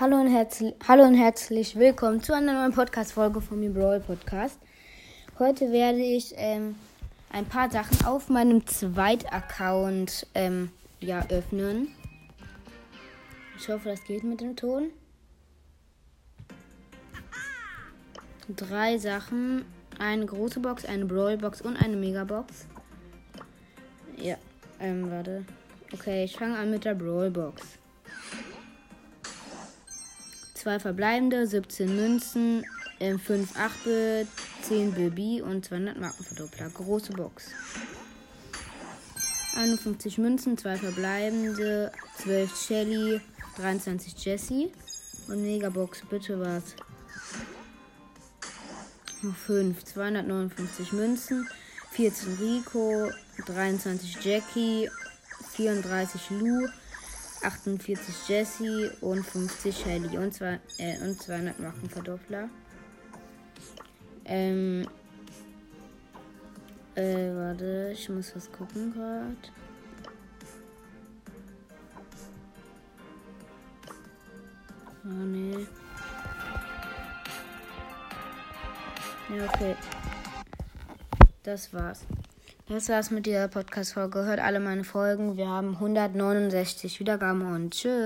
Hallo und, herzlich, hallo und herzlich willkommen zu einer neuen Podcast-Folge von mir Brawl Podcast. Heute werde ich ähm, ein paar Sachen auf meinem Zweit-Account ähm, ja, öffnen. Ich hoffe, das geht mit dem Ton. Drei Sachen. Eine große Box, eine Brawl-Box und eine Megabox. Ja, ähm, warte. Okay, ich fange an mit der Brawl-Box. Zwei verbleibende, 17 Münzen, 5 Achtel, 10 Baby und 200 Markenverdoppler. Große Box. 51 Münzen, 2 verbleibende, 12 Shelly, 23 Jessie. Und Megabox, bitte was. 5, 259 Münzen, 14 Rico, 23 Jackie, 34 Lou, 48 Jessie und 50 Shelly und, zwei, äh, und 200 Markenverdoppler. Ähm. Äh, warte, ich muss was gucken gerade. Oh nee. Ja, okay. Das war's. Das war's mit dieser Podcast-Folge. Hört alle meine Folgen. Wir haben 169 Wiedergaben und tschüss.